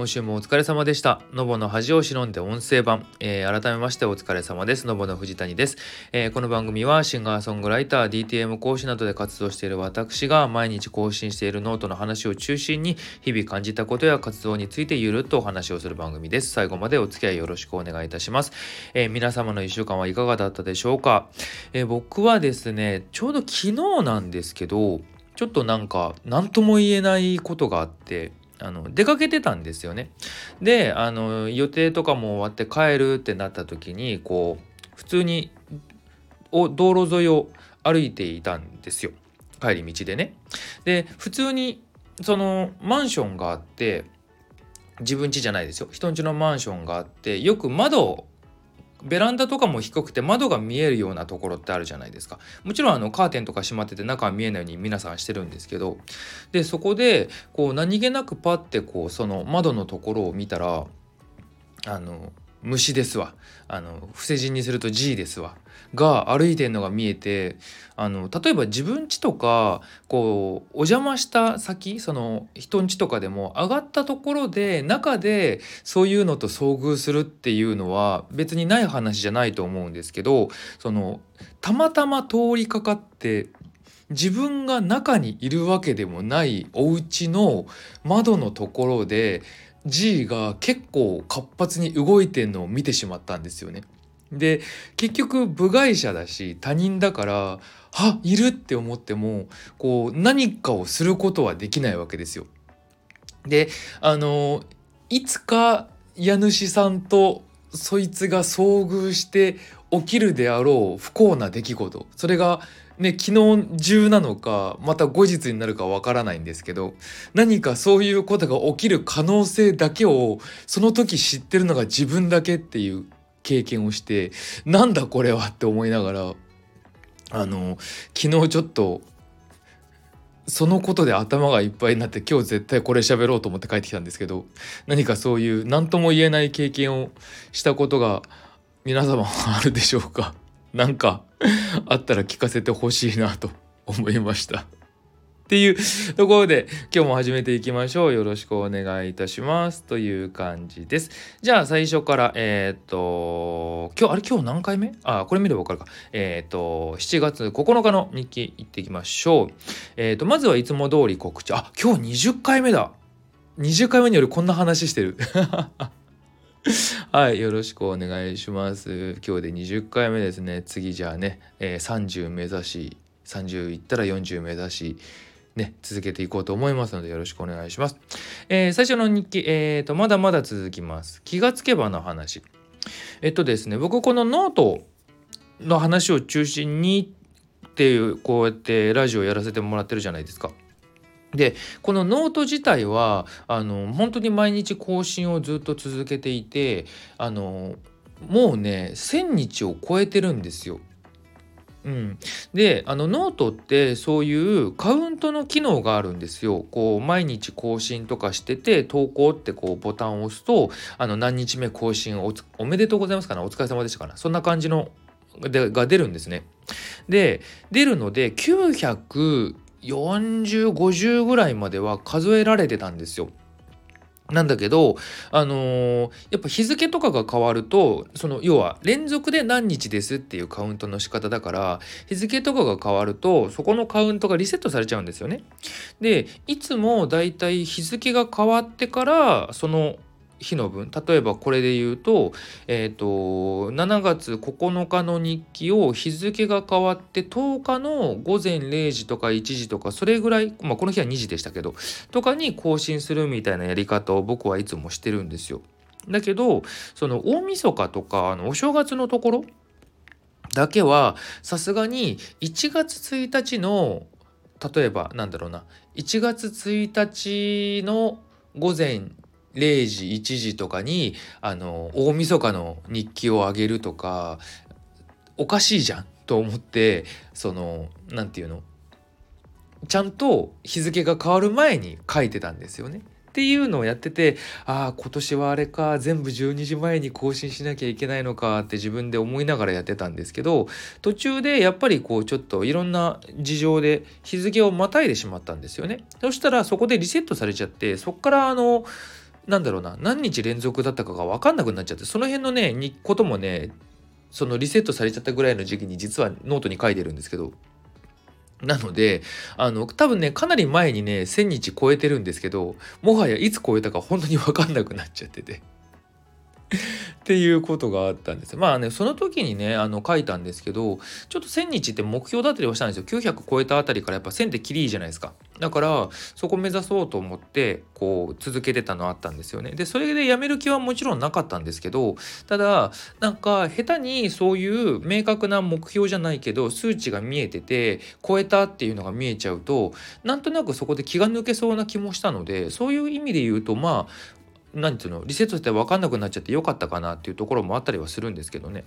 今週もお疲れ様でした。のぼの恥を忍んで音声版、えー、改めましてお疲れ様です。のぼの藤谷です、えー、この番組はシンガーソングライター、DTM 講師などで活動している私が毎日更新しているノートの話を中心に日々感じたことや活動についてゆるっとお話をする番組です。最後までお付き合いよろしくお願いいたします。えー、皆様の1週間はいかがだったでしょうか、え僕はですね、ちょうど昨日なんですけど、ちょっとなんか何とも言えないことがあってあの出かけてたんですよね。であの予定とかも終わって帰るってなった時にこう普通にお道路沿いを歩いていたんですよ帰り道でね。で普通にそのマンションがあって自分家じゃないですよ人ん家のマンションがあってよく窓ベランダとかも低くて窓が見えるようなところってあるじゃないですか。もちろんあのカーテンとか閉まってて中は見えないように皆さんしてるんですけど。でそこでこう何気なくパッてこうその窓のところを見たらあの虫ですわ。あの伏せ字にすると G ですわ。が歩いてるのが見えてあの例えば自分家とかこうお邪魔した先その人ん家とかでも上がったところで中でそういうのと遭遇するっていうのは別にない話じゃないと思うんですけどそのたまたま通りかかって自分が中にいるわけでもないお家の窓のところで G が結構活発に動いてんのを見てしまったんですよね。で結局部外者だし他人だからあいるって思ってもこう何かをすることはできないわけですよ。であのいつか家主さんとそいつが遭遇して起きるであろう不幸な出来事それがね昨日中なのかまた後日になるかわからないんですけど何かそういうことが起きる可能性だけをその時知ってるのが自分だけっていう経験をしてなんだこれはって思いながらあの昨日ちょっとそのことで頭がいっぱいになって今日絶対これ喋ろうと思って帰ってきたんですけど何かそういう何とも言えない経験をしたことが皆様あるでしょうか？なんかあったら聞かせてほしいなと思いました。っていうところで今日も始めていきましょう。よろしくお願いいたします。という感じです。じゃあ最初からえっ、と今日あれ今日何回目？あこれ見れば分かるか。えっ、と7月9日の日記いっていきましょう。えっ、とまずはいつも通り告知。あ今日20回目だ。20回目によりこんな話してる。はい、よろしくお願いします。今日で20回目ですね。次じゃあね、えー、30目指し、30いったら40目指し、ね、続けていこうと思いますのでよろしくお願いします。えー、最初の日記、えーと、まだまだ続きます。気がつけばの話。えっとですね、僕このノートの話を中心にっていう、こうやってラジオやらせてもらってるじゃないですか。でこのノート自体はあの本当に毎日更新をずっと続けていてあのもうね1,000日を超えてるんですよ。うん、であのノートってそういうカウントの機能があるんですよ。こう毎日更新とかしてて投稿ってこうボタンを押すとあの何日目更新おおめでとうございますかな？お疲れ様でしたかな？そんな感じのでが出るんですね。で出るので94050ぐらいまでは数えられてたんですよ。なんだけど、あのー、やっぱ日付とかが変わるとその要は連続で何日ですっていうカウントの仕方だから日付とかが変わるとそこのカウントがリセットされちゃうんですよね。でいつもだいたい日付が変わってからその日の分例えばこれで言うと,、えーと、7月9日の日記を日付が変わって10日の午前0時とか1時とかそれぐらい、まあ、この日は2時でしたけどとかに更新するみたいなやり方を僕はいつもしてるんですよ。だけどその大晦日とかあのお正月のところだけはさすがに1月1日の例えばなんだろうな1月1日の午前0時1時とかにあの大晦日の日記を上げるとかおかしいじゃんと思ってその何て言うのちゃんと日付が変わる前に書いてたんですよね。っていうのをやっててああ今年はあれか全部12時前に更新しなきゃいけないのかって自分で思いながらやってたんですけど途中でやっぱりこうちょっといろんな事情で日付をまたいでしまったんですよね。そしたらそこでリセットされちゃってそっからあのなんだろうな何日連続だったかが分かんなくなっちゃってその辺のねにこともねそのリセットされちゃったぐらいの時期に実はノートに書いてるんですけど。なので、あの、多分ね、かなり前にね、1000日超えてるんですけど、もはやいつ超えたか本当に分かんなくなっちゃってて。っていうことがあったんです。まあねその時にねあの書いたんですけどちょっと1,000日って目標だったりはしたんですよ。900超えたあたりからやっぱ1000ってきりいいじゃないですか。だからそこ目指そうと思ってこう続けてたのあったんですよね。でそれでやめる気はもちろんなかったんですけどただなんか下手にそういう明確な目標じゃないけど数値が見えてて超えたっていうのが見えちゃうとなんとなくそこで気が抜けそうな気もしたのでそういう意味で言うとまあ何ていうのリセットして分かんなくなっちゃってよかったかなっていうところもあったりはするんですけどね。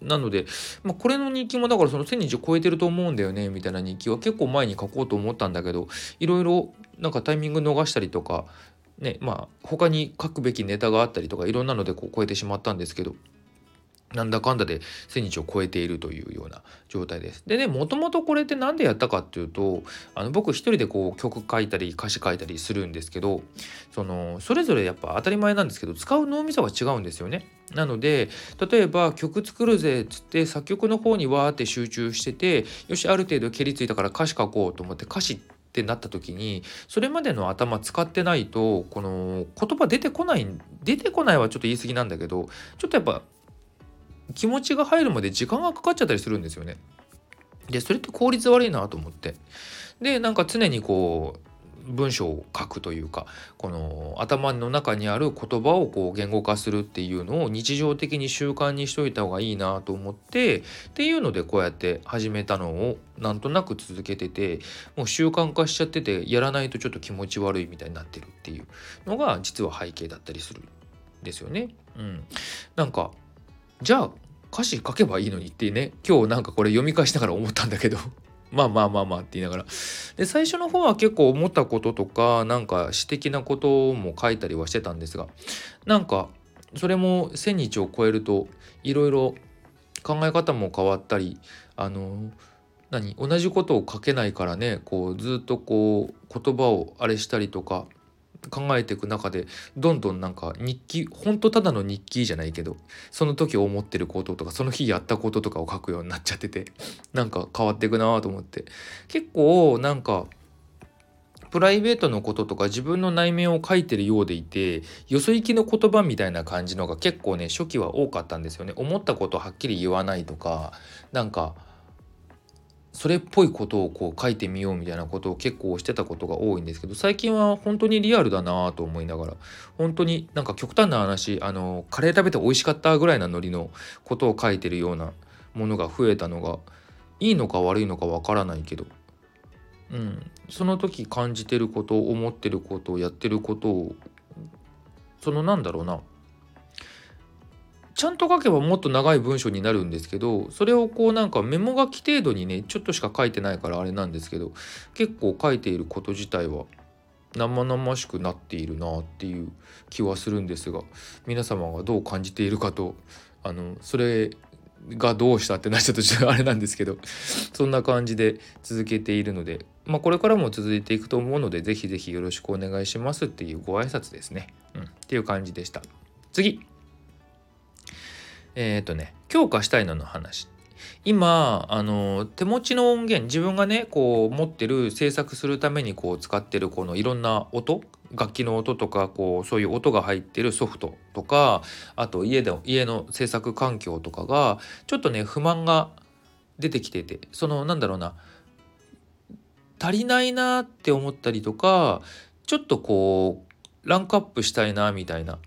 なので、まあ、これの日記もだからその1000日超えてると思うんだよねみたいな日記は結構前に書こうと思ったんだけどいろいろなんかタイミング逃したりとかねまあ他に書くべきネタがあったりとかいろんなのでこう超えてしまったんですけどなんだかんだで1000日を超えているというような状態です。でねもともとこれって何でやったかっていうとあの僕一人でこう曲書いたり歌詞書いたりするんですけどそのそれぞれやっぱ当たり前なんですけど使う脳みそが違うんですよね。なので例えば曲作るぜっつって作曲の方にわーって集中しててよしある程度蹴りついたから歌詞書こうと思って歌詞ってなった時にそれまでの頭使ってないとこの言葉出てこない出てこないはちょっと言い過ぎなんだけどちょっとやっぱ気持ちが入るまで時間がかかっちゃったりするんですよね。でそれって効率悪いなと思ってでなんか常にこう文章を書くというかこの頭の中にある言葉をこう言語化するっていうのを日常的に習慣にしといた方がいいなと思ってっていうのでこうやって始めたのをなんとなく続けててもう習慣化しちゃっててやらないとちょっと気持ち悪いみたいになってるっていうのが実は背景だったりするんですよね。うん、なんかじゃあ歌詞書けばいいのにってね今日なんかこれ読み返しながら思ったんだけど。まあまあまあまあって言いながら。で最初の方は結構思ったこととかなんか詩的なことも書いたりはしてたんですがなんかそれも1,000日を超えるといろいろ考え方も変わったりあの何同じことを書けないからねこうずっとこう言葉をあれしたりとか考えていく中でどんどんなんか日記ほんとただの日記じゃないけどその時思ってることとかその日やったこととかを書くようになっちゃっててなんか変わっていくなと思って。結構なんかプライベートのこととか自分の内面を書いてるようでいてよそ行きの言葉みたいな感じのが結構ね初期は多かったんですよね。思ったことをはっきり言わないとかなんかそれっぽいことをこう書いてみようみたいなことを結構してたことが多いんですけど最近は本当にリアルだなと思いながら本当になんか極端な話あのカレー食べて美味しかったぐらいなノリのことを書いてるようなものが増えたのがいいのか悪いのかわからないけど、うん、その時感じてること思ってることやってることをそのなんだろうなちゃんと書けばもっと長い文章になるんですけどそれをこうなんかメモ書き程度にねちょっとしか書いてないからあれなんですけど結構書いていること自体は生々しくなっているなっていう気はするんですが皆様がどう感じているかとあのそれがどうしたってなっちゃったちょっとあれなんですけどそんな感じで続けているので、まあ、これからも続いていくと思うので是非是非よろしくお願いしますっていうご挨拶ですね。うん、っていう感じでした。次えっ、ー、とね強化したいのの話。今あの手持ちの音源自分がねこう持ってる制作するためにこう使ってるこのいろんな音楽器の音とかこうそういう音が入ってるソフトとかあと家で家の制作環境とかがちょっとね不満が出てきててそのなんだろうな足りないなって思ったりとかちょっとこうランクアップしたいなみたいな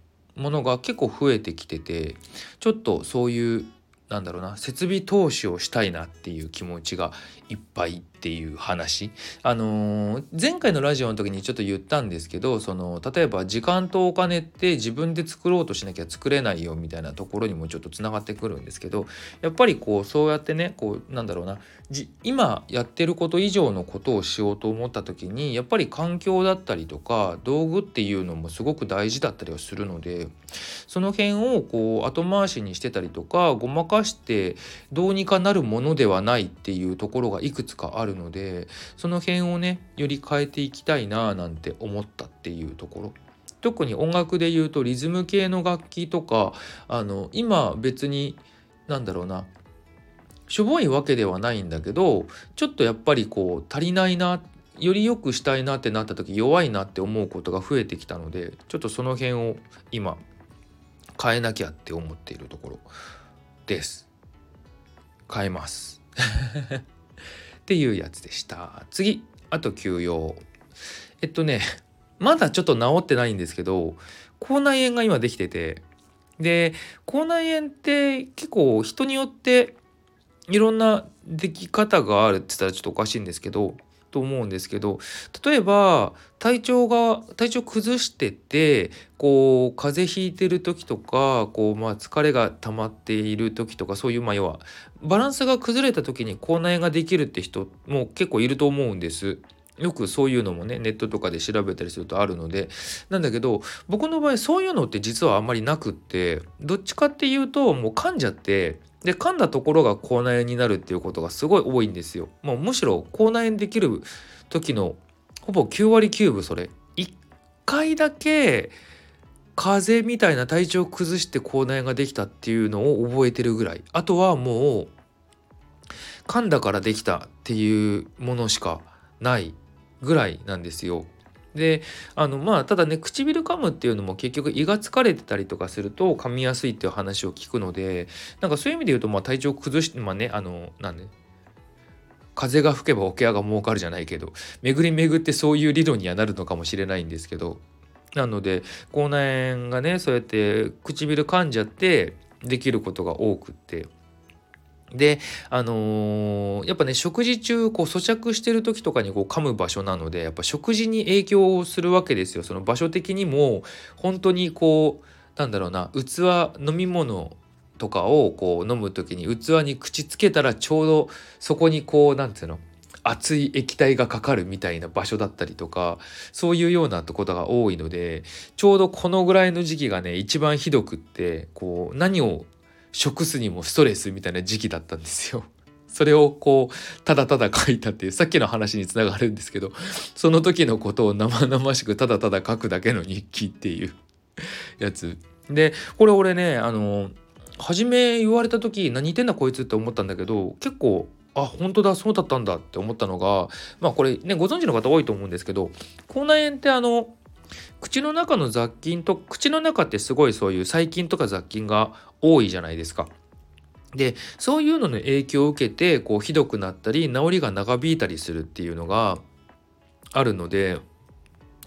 ものが結構増えてきててちょっとそういうなんだろうな設備投資をしたいなっていう気持ちがいっぱいっていう話。あのー、前回のラジオの時にちょっと言ったんですけどその例えば時間とお金って自分で作ろうとしなきゃ作れないよみたいなところにもちょっとつながってくるんですけどやっぱりこうそうやってねこうなんだろうな。今やってること以上のことをしようと思った時にやっぱり環境だったりとか道具っていうのもすごく大事だったりはするのでその辺をこう後回しにしてたりとかごまかしてどうにかなるものではないっていうところがいくつかあるのでその辺をねより変えていきたいななんて思ったっていうところ特に音楽で言うとリズム系の楽器とかあの今別になんだろうなしょぼいわけではないんだけどちょっとやっぱりこう足りないなより良くしたいなってなった時弱いなって思うことが増えてきたのでちょっとその辺を今変えなきゃって思っているところです。変えます。っていうやつでした。次あと休養。えっとねまだちょっと治ってないんですけど口内炎が今できててで口内炎って結構人によっていろんなでき方があるって言ったらちょっとおかしいんですけどと思うんですけど例えば体調が体調崩しててこう風邪ひいてる時とかこう、まあ、疲れが溜まっている時とかそういうまあ要はバランスが崩れた時に口内炎ができるって人も結構いると思うんです。よくそういうのもねネットとかで調べたりするとあるのでなんだけど僕の場合そういうのって実はあんまりなくってどっちかっていうともう噛んじゃってで噛んだところが口内炎になるっていうことがすごい多いんですよ。もうむしろ口内炎できる時のほぼ9割9分それ1回だけ風邪みたいな体調を崩して口内炎ができたっていうのを覚えてるぐらいあとはもう噛んだからできたっていうものしかないぐらいなんですよ。であのまあただね唇噛むっていうのも結局胃が疲れてたりとかすると噛みやすいっていう話を聞くのでなんかそういう意味で言うとまあ体調崩してまあねあのなんで風が吹けば桶屋が儲かるじゃないけど巡り巡ってそういう理論にはなるのかもしれないんですけどなので口内炎がねそうやって唇噛んじゃってできることが多くってであのー、やっぱね食事中こう咀嚼してる時とかにこう噛む場所なのでやっぱ食事に影響をするわけですよ。その場所的にも本当にこうなんだろうな器飲み物とかをこう飲む時に器に口つけたらちょうどそこにこうなんていうの熱い液体がかかるみたいな場所だったりとかそういうようなことが多いのでちょうどこのぐらいの時期がね一番ひどくってこう何を食すにもストレスみたいな時期だったんですよ。それをこうただただ書いたっていうさっきの話につながるんですけどその時のことを生々しくただただ書くだけの日記っていう やつでこれ俺ねあの初め言われた時何言ってんだこいつって思ったんだけど結構あ本当だそうだったんだって思ったのがまあこれねご存知の方多いと思うんですけど口内炎ってあの口の中の雑菌と口の中ってすごいそういう細菌とか雑菌が多いじゃないですか。でそういうのの影響を受けてこうひどくなったり治りが長引いたりするっていうのがあるので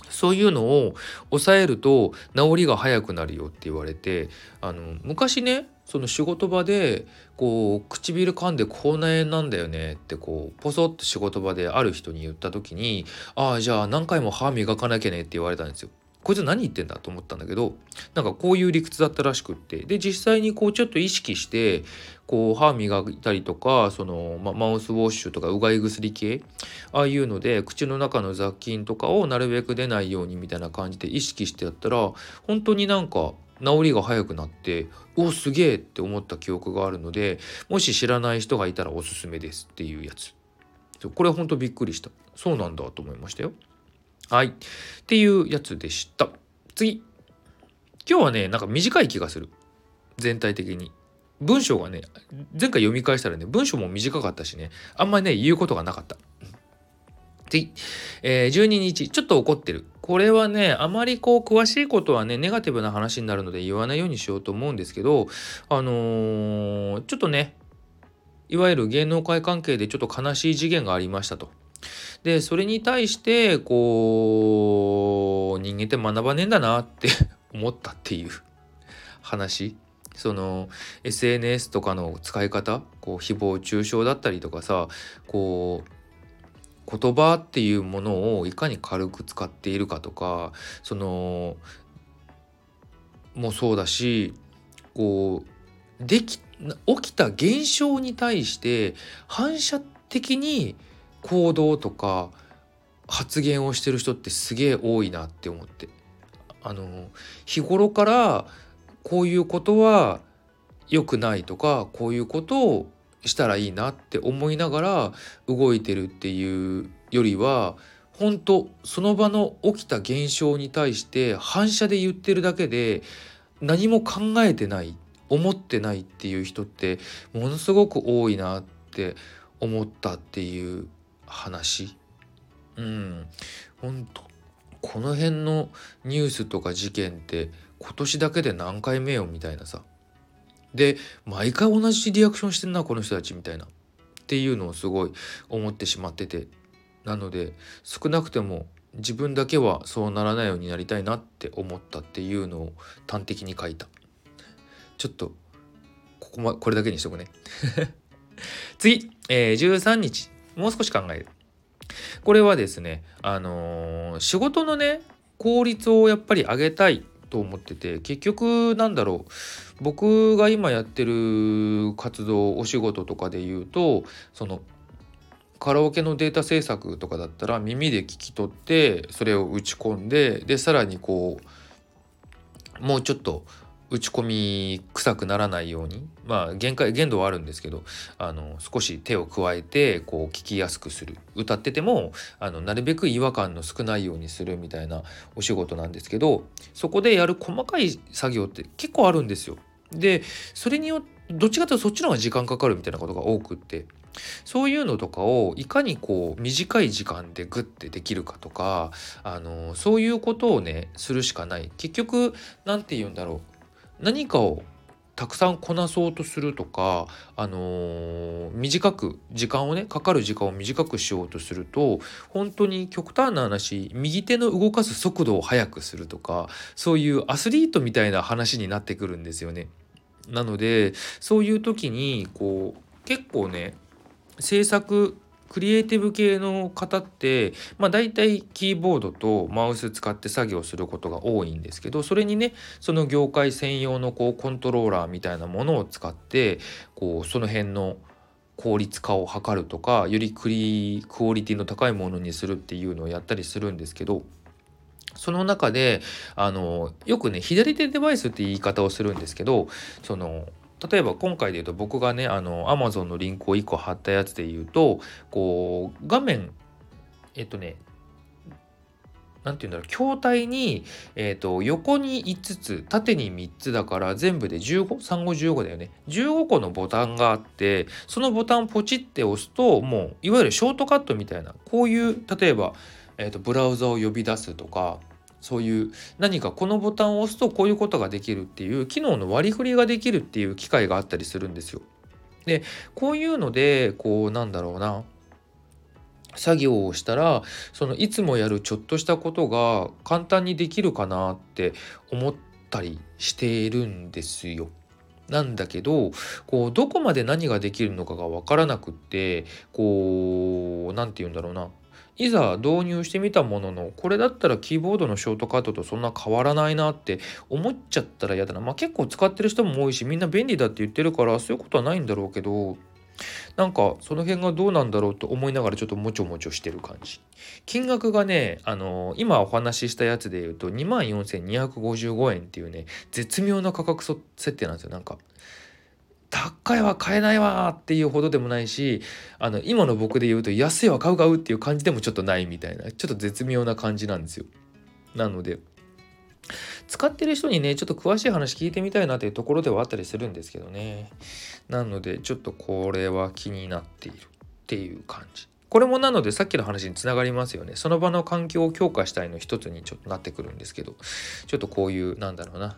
そういうのを抑えると治りが早くなるよって言われてあの昔ねその仕事場でこう唇噛んで口内炎なんだよねってこうポソッと仕事場である人に言った時にああじゃあ何回も歯磨かなきゃねって言われたんですよ。こいつ何言ってんだと思ったんだけどなんかこういう理屈だったらしくってで実際にこうちょっと意識してこう歯磨いたりとかその、ま、マウスウォッシュとかうがい薬系ああいうので口の中の雑菌とかをなるべく出ないようにみたいな感じで意識してやったら本当になんか治りが早くなっておすげえって思った記憶があるのでもし知らない人がいたらおすすめですっていうやつ。これは本当びっくりした。そうなんだと思いましたよ。はい。っていうやつでした。次。今日はねなんか短い気がする。全体的に。文章がね前回読み返したらね文章も短かったしねあんまりね言うことがなかった。次、えー、12日。ちょっと怒ってる。これはねあまりこう詳しいことはねネガティブな話になるので言わないようにしようと思うんですけどあのー、ちょっとねいわゆる芸能界関係でちょっと悲しい事件がありましたと。でそれに対してこう人間って学ばねえんだなって 思ったっていう話その SNS とかの使い方こう誹謗中傷だったりとかさこう言葉っていうものをいかに軽く使っているかとかそのもそうだしこうでき起きた現象に対して反射的に行動とか発言をしてる人ってすげえ多いなって思って。あの日頃からこういうことは良くないとかこういうことをしたらいいなって思いながら動いてるっていうよりは本当その場の起きた現象に対して反射で言ってるだけで何も考えてない思ってないっていう人ってものすごく多いなって思ったっていう話。うん。本当この辺のニュースとか事件って今年だけで何回目よみたいなさ。で毎回同じリアクションしてんなこの人たちみたいな。っていうのをすごい思ってしまってて。なので少なくても自分だけはそうならないようになりたいなって思ったっていうのを端的に書いた。ちょっとここまこれだけにしとくね。次、えー、13日。もう少し考える。これはですねあのー、仕事のね効率をやっぱり上げたいと思ってて結局なんだろう。僕が今やってる活動お仕事とかで言うとそのカラオケのデータ制作とかだったら耳で聞き取ってそれを打ち込んででさらにこうもうちょっと打ち込み臭くならないように。まあ限界限度はあるんですけどあの少し手を加えてこう聞きやすくする。歌っててもあのなるべく違和感の少ないようにするみたいなお仕事なんですけどそこでやる細かい作業って結構あるんですよ。でそれによってどっちかというとそっちの方が時間かかるみたいなことが多くってそういうのとかをいかにこう短い時間でグッてできるかとかあのそういうことをねするしかない。結局何て言うんだろう。何かをたくさんこなそうとするとか、あのー、短く時間をねかかる時間を短くしようとすると本当に極端な話右手の動かす速度を速くするとかそういうアスリートみたいな話になってくるんですよね。なのでそういう時にこう結構ね制作クリエイティブ系の方ってまあ大体キーボードとマウス使って作業することが多いんですけどそれにねその業界専用のこうコントローラーみたいなものを使ってこうその辺の効率化を図るとかよりクリクオリティの高いものにするっていうのをやったりするんですけどその中であのよくね左手デバイスって言い方をするんですけどその例えば今回で言うと僕がねあの Amazon のリンクを1個貼ったやつで言うとこう画面えっとね何て言うんだろう筐体に、えーと、横に5つ縦に3つだから全部で153515だよね。15個のボタンがあってそのボタンをポチって押すともういわゆるショートカットみたいなこういう例えばえーと、ブラウザを呼び出すとかそういう何かこのボタンを押すとこういうことができるっていう機能の割り振りができるっていう機会があったりするんですよ。でこういうのでこうなんだろうな作業をしたらそのいつもやるちょっとしたことが簡単にできるかなって思ったりしているんですよ。なんだけどこうどこまで何ができるのかが分からなくってこう何て言うんだろうないざ導入してみたもののこれだったらキーボードのショートカットとそんな変わらないなって思っちゃったら嫌だな。まあ結構使ってる人も多いしみんな便利だって言ってるからそういうことはないんだろうけどなんかその辺がどうなんだろうと思いながらちょっともちょもちょしてる感じ。金額がねあの今お話ししたやつで言うと24,255円っていうね絶妙な価格設定なんですよ。なんか高いは買えないわっていうほどでもないしあの今の僕で言うと安いは買う買うっていう感じでもちょっとないみたいなちょっと絶妙な感じなんですよ。なので使ってる人にねちょっと詳しい話聞いてみたいなというところではあったりするんですけどね。なのでちょっとこれは気になっているっていう感じ。これもなのでさっきの話につながりますよね。その場の環境を強化したいの一つにちょっとなってくるんですけどちょっとこういうなんだろうな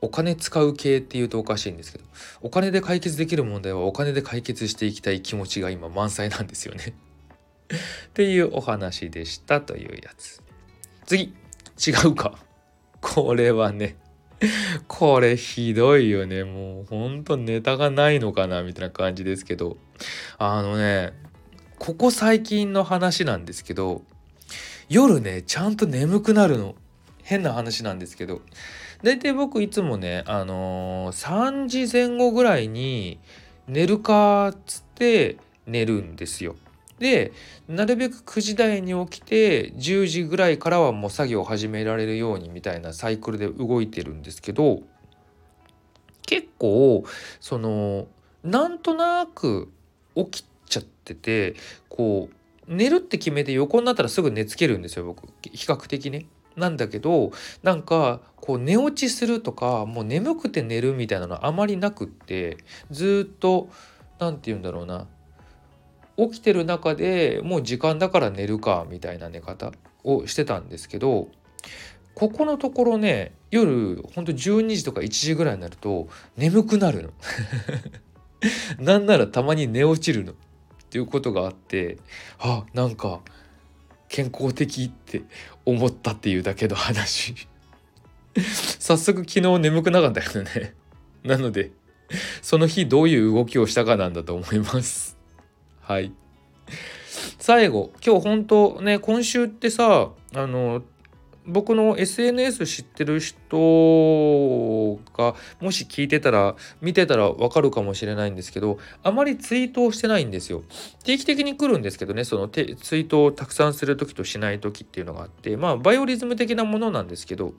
お金使う系っていうとおかしいんですけどお金で解決できる問題はお金で解決していきたい気持ちが今満載なんですよね。っていうお話でしたというやつ。次違うか。これはねこれひどいよね。もうほんとネタがないのかなみたいな感じですけど。あのねここ最近の話なんですけど夜ねちゃんと眠くなるの。変な話なんですけど大体僕いつもねあのー、3時前後ぐらいに寝るかっつって寝るんですよ。でなるべく9時台に起きて10時ぐらいからはもう作業を始められるようにみたいなサイクルで動いてるんですけど結構そのなんとなく起きちゃってっててこう寝るって決めて横になったらすぐ寝つけるんですよ僕比較的ね。なんだけどなんかこう寝落ちするとかもう眠くて寝るみたいなのあまりなくってずっと何て言うんだろうな起きてる中でもう時間だから寝るかみたいな寝方をしてたんですけどここのところね夜ほんと12時とか1時ぐらいになると眠くなるの。なんならたまに寝落ちるの。っていうことがあってあなんか健康的って思ったっていうだけの話。早速昨日眠くなかったけどね。なのでその日どういう動きをしたかなんだと思います。はい。最後今日本当ね今週ってさあの僕の SNS 知ってる人がもし聞いてたら見てたらわかるかもしれないんですけどあまりツイートをしてないんですよ。定期的に来るんですけどねそのツイートをたくさんする時としない時っていうのがあってまあバイオリズム的なものなんですけど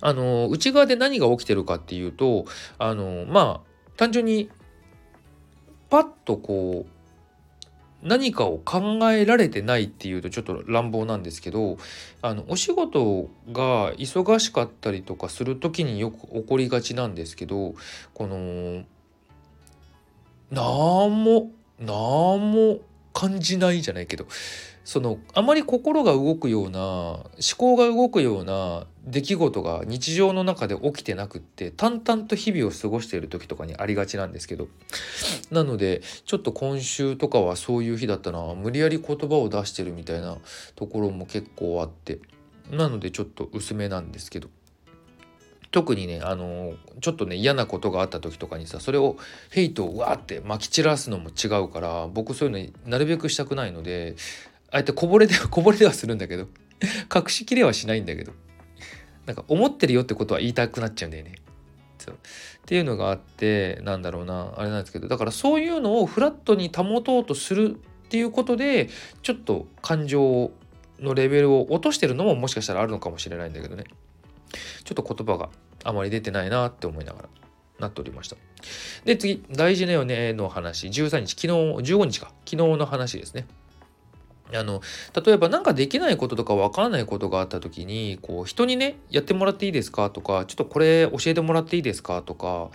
あの内側で何が起きてるかっていうとあのまあ単純にパッとこう何かを考えられてないっていうとちょっと乱暴なんですけどあのお仕事が忙しかったりとかする時によく起こりがちなんですけどこの何も何も感じないじゃないけどそのあまり心が動くような思考が動くような出来事が日常の中で起きてなくって淡々と日々を過ごしている時とかにありがちなんですけどなのでちょっと今週とかはそういう日だったな。無理やり言葉を出してるみたいなところも結構あってなのでちょっと薄めなんですけど。特にねあのちょっとね嫌なことがあった時とかにさそれをヘイトをわーってまき散らすのも違うから僕そういうのなるべくしたくないのであえてこぼれでは こぼれではするんだけど隠しきれはしないんだけどなんか思ってるよってことは言いたくなっちゃうんだよね。っていうのがあってなんだろうなあれなんですけどだからそういうのをフラットに保とうとするっていうことでちょっと感情のレベルを落としてるのももしかしたらあるのかもしれないんだけどね。ちょっと言葉が。あまり出てないなって思いながらなっておりました。で次大事なよねの話。13日昨日15日か。昨日の話ですね。あの例えば何かできないこととか分からないことがあった時にこう人にねやってもらっていいですかとかちょっとこれ教えてもらっていいですかとか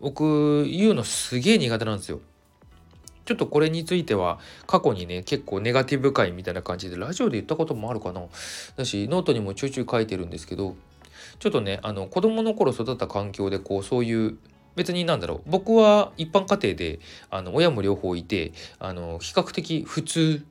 僕言うのすげえ苦手なんですよ。ちょっとこれについては過去にね結構ネガティブ回みたいな感じでラジオで言ったこともあるかな。だしノートにもちょいちょい書いてるんですけどちょっとねあの子供の頃育った環境でこうそういう別になんだろう僕は一般家庭であの親も両方いてあの比較的普通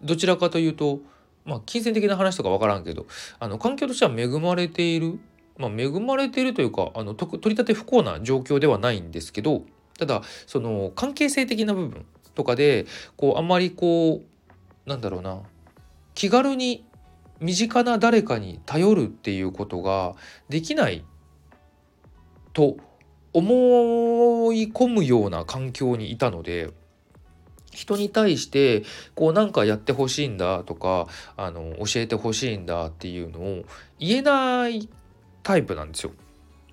どちらかというとまあ金銭的な話とか分からんけどあの環境としては恵まれているまあ、恵まれているというかあの取り立て不幸な状況ではないんですけどただその関係性的な部分とかでこうあんまりこうなんだろうな気軽に身近な誰かに頼るっていうことができないと思い込むような環境にいたので人に対してこうなんかやってほしいんだとかあの教えてほしいんだっていうのを言えないタイプなんですよ。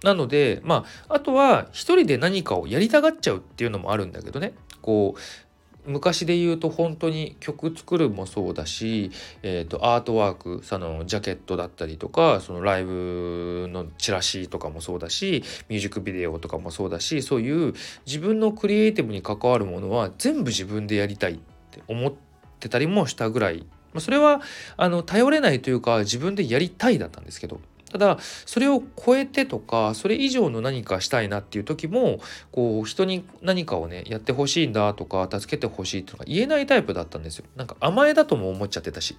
なのでまああとは一人で何かをやりたがっちゃうっていうのもあるんだけどねこう昔で言うと本当に曲作るもそうだし、えーと、アートワークそのジャケットだったりとかそのライブのチラシとかもそうだしミュージックビデオとかもそうだしそういう自分のクリエイティブに関わるものは全部自分でやりたいって思ってたりもしたぐらい。まそれはあの頼れないというか自分でやりたいだったんですけど。ただそれを超えてとかそれ以上の何かしたいなっていう時もこう人に何かをねやってほしいんだとか助けてほしいとか言えないタイプだったんですよ。なんか甘えだとも思っちゃってたし。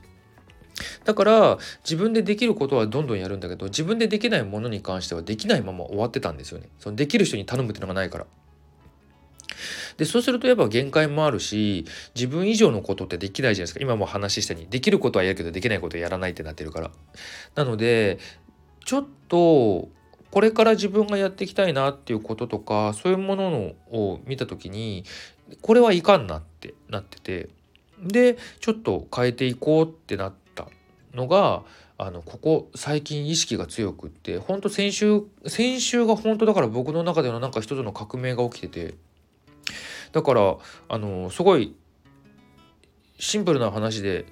だから自分でできることはどんどんやるんだけど自分でできないものに関してはできないまま終わってたんですよね。そのできる人に頼むっていうのがないから。でそうするとやっぱ限界もあるし自分以上のことってできないじゃないですか。今も話したようにできることはやるけどできないことはやらないってなってるから。なのでちょっとこれから自分がやっていきたいなっていうこととかそういうもののを見た時にこれはいかんなってなっててでちょっと変えていこうってなったのがあのここ最近意識が強くってほんと先週先週が本当だから僕の中でのなんか一つの革命が起きててだからあのすごいシンプルな話で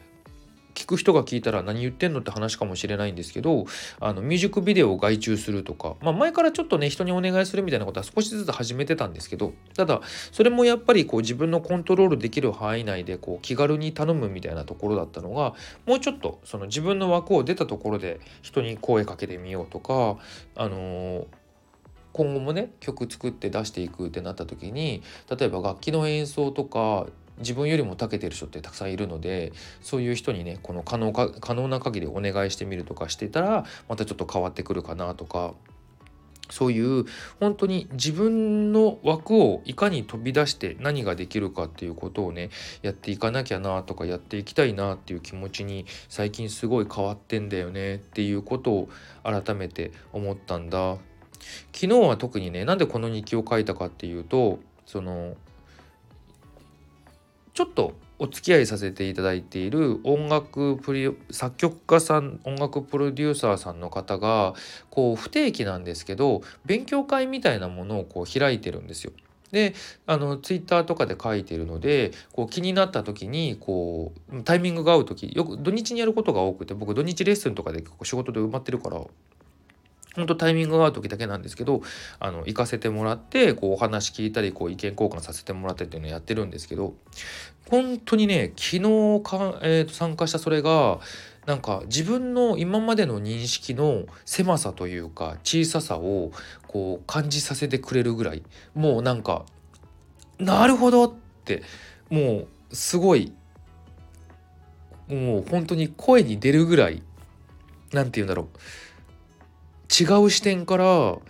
聞く人が聞いたら何言ってんのって話かもしれないんですけどあのミュージックビデオを外注するとか、まあ、前からちょっとね人にお願いするみたいなことは少しずつ始めてたんですけどただそれもやっぱりこう自分のコントロールできる範囲内でこう気軽に頼むみたいなところだったのがもうちょっとその自分の枠を出たところで人に声かけてみようとかあのー今後もね曲作って出していくってなった時に例えば楽器の演奏とか自分よりも長けてる人ってたくさんいるのでそういう人にねこの可能か可能な限りお願いしてみるとかしてたらまたちょっと変わってくるかなとかそういう本当に自分の枠をいかに飛び出して何ができるかっていうことをねやっていかなきゃなとかやっていきたいなっていう気持ちに最近すごい変わってんだよねっていうことを改めて思ったんだ。昨日は特にねなんでこの日記を書いたかっていうとそのちょっとお付き合いさせていただいている音楽プリ作曲家さん音楽プロデューサーさんの方がこう不定期なんですけど勉強会みたいなものをこう開いてるんですよ。であのツイッターとかで書いてるのでこう気になった時にこうタイミングが合う時よく土日にやることが多くて僕土日レッスンとかで結構仕事で埋まってるから本当タイミングが合う時だけなんですけどあの行かせてもらってこうお話聞いたりこう意見交換させてもらってっていうのをやってるんですけど本当にね昨日か、えー、と参加したそれがなんか自分の今までの認識の狭さというか小ささをこう感じさせてくれるぐらいもうなんかなるほどってもうすごいもう本当に声に出るぐらい何て言うんだろう。違う視点からも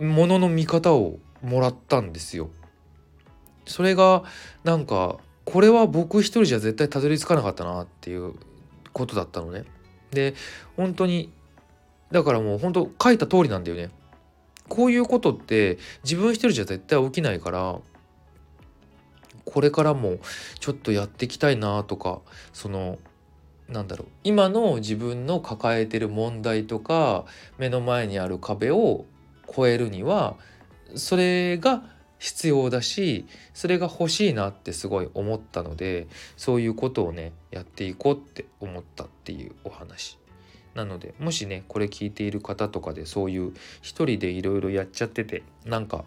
のの見方をもらったんですよ。それがなんかこれは僕一人じゃ絶対たどり着かなかったなっていうことだったのね。で本当にだからもう本当書いた通りなんだよね。こういうことって自分一人じゃ絶対起きないからこれからもちょっとやっていきたいなとかそのなんだろう今の自分の抱えてる問題とか目の前にある壁を越えるにはそれが必要だしそれが欲しいなってすごい思ったのでそういうことをねやっていこうって思ったっていうお話なのでもしねこれ聞いている方とかでそういう一人でいろいろやっちゃっててなんか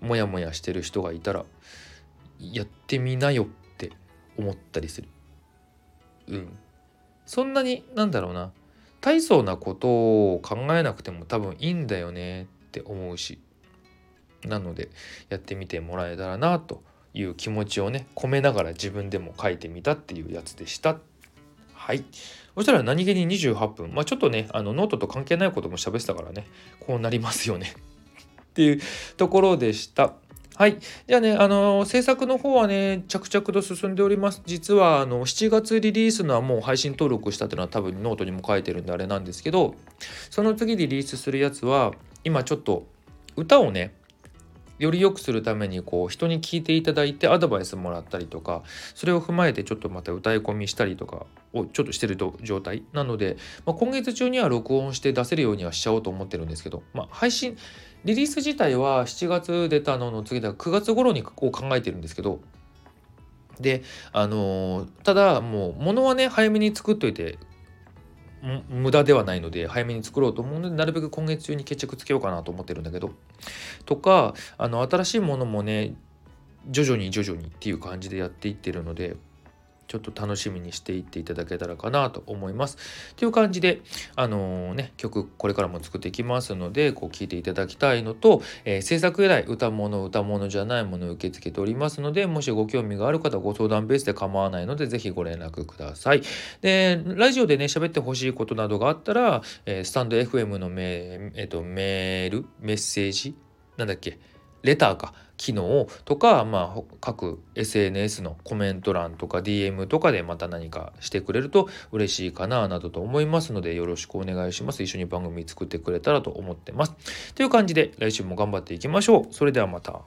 モヤモヤしてる人がいたらやってみなよって思ったりする。うんそんなになんだろうな大層なことを考えなくても多分いいんだよねって思うしなのでやってみてもらえたらなという気持ちをね込めながら自分でも書いてみたっていうやつでした。はいそしたら何気に28分まあちょっとねあのノートと関係ないことも喋ってたからねこうなりますよねっていうところでした。はい。じゃあね、あの、制作の方はね、着々と進んでおります。実は、あの、7月リリースのはもう配信登録したっていうのは多分ノートにも書いてるんであれなんですけど、その次リリースするやつは、今ちょっと歌をね、より良くするためにこう人に聞いていただいてアドバイスもらったりとかそれを踏まえてちょっとまた歌い込みしたりとかをちょっとしてる状態なので、まあ、今月中には録音して出せるようにはしちゃおうと思ってるんですけど、まあ、配信リリース自体は7月出たのの次だ9月頃にを考えてるんですけどであの、ただもう物はね早めに作っといて無駄ではないので早めに作ろうと思うのでなるべく今月中に決着つけようかなと思ってるんだけどとかあの新しいものもね徐々に徐々にっていう感じでやっていってるのでちょっと楽しみにしていっていただけたらかなと思います。という感じで、あのー、ね、曲これからも作っていきますので、こう聴いていただきたいのと、えー、制作依頼、歌物、歌物じゃないものを受け付けておりますので、もしご興味がある方ご相談ベースで構わないので、ぜひご連絡ください。で、ラジオでね、喋ってほしいことなどがあったら、えー、スタンド FM のメ,、えーとメール、メッセージ、なんだっけ、レターか機能とか、まあ、各 SNS のコメント欄とか DM とかでまた何かしてくれると嬉しいかななどと思いますのでよろしくお願いします。一緒に番組作ってくれたらと思ってます。という感じで来週も頑張っていきましょう。それではまた。